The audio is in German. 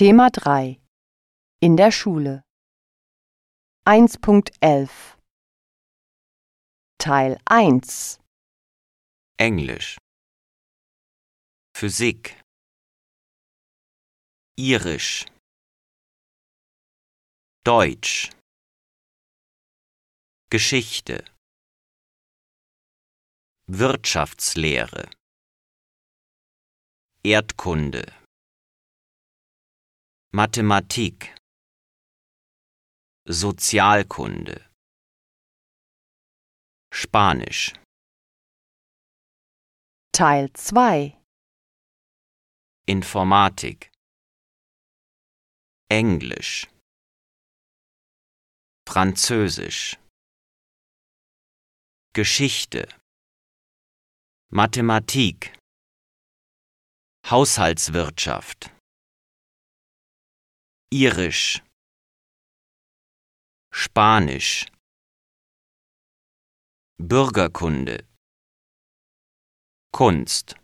Thema 3 In der Schule. 1.11 Teil 1 Englisch. Physik. Irisch. Deutsch. Geschichte. Wirtschaftslehre. Erdkunde Mathematik. Sozialkunde. Spanisch. Teil 2 Informatik. Englisch. Französisch. Geschichte. Mathematik. Haushaltswirtschaft Irisch. Spanisch. Bürgerkunde. Kunst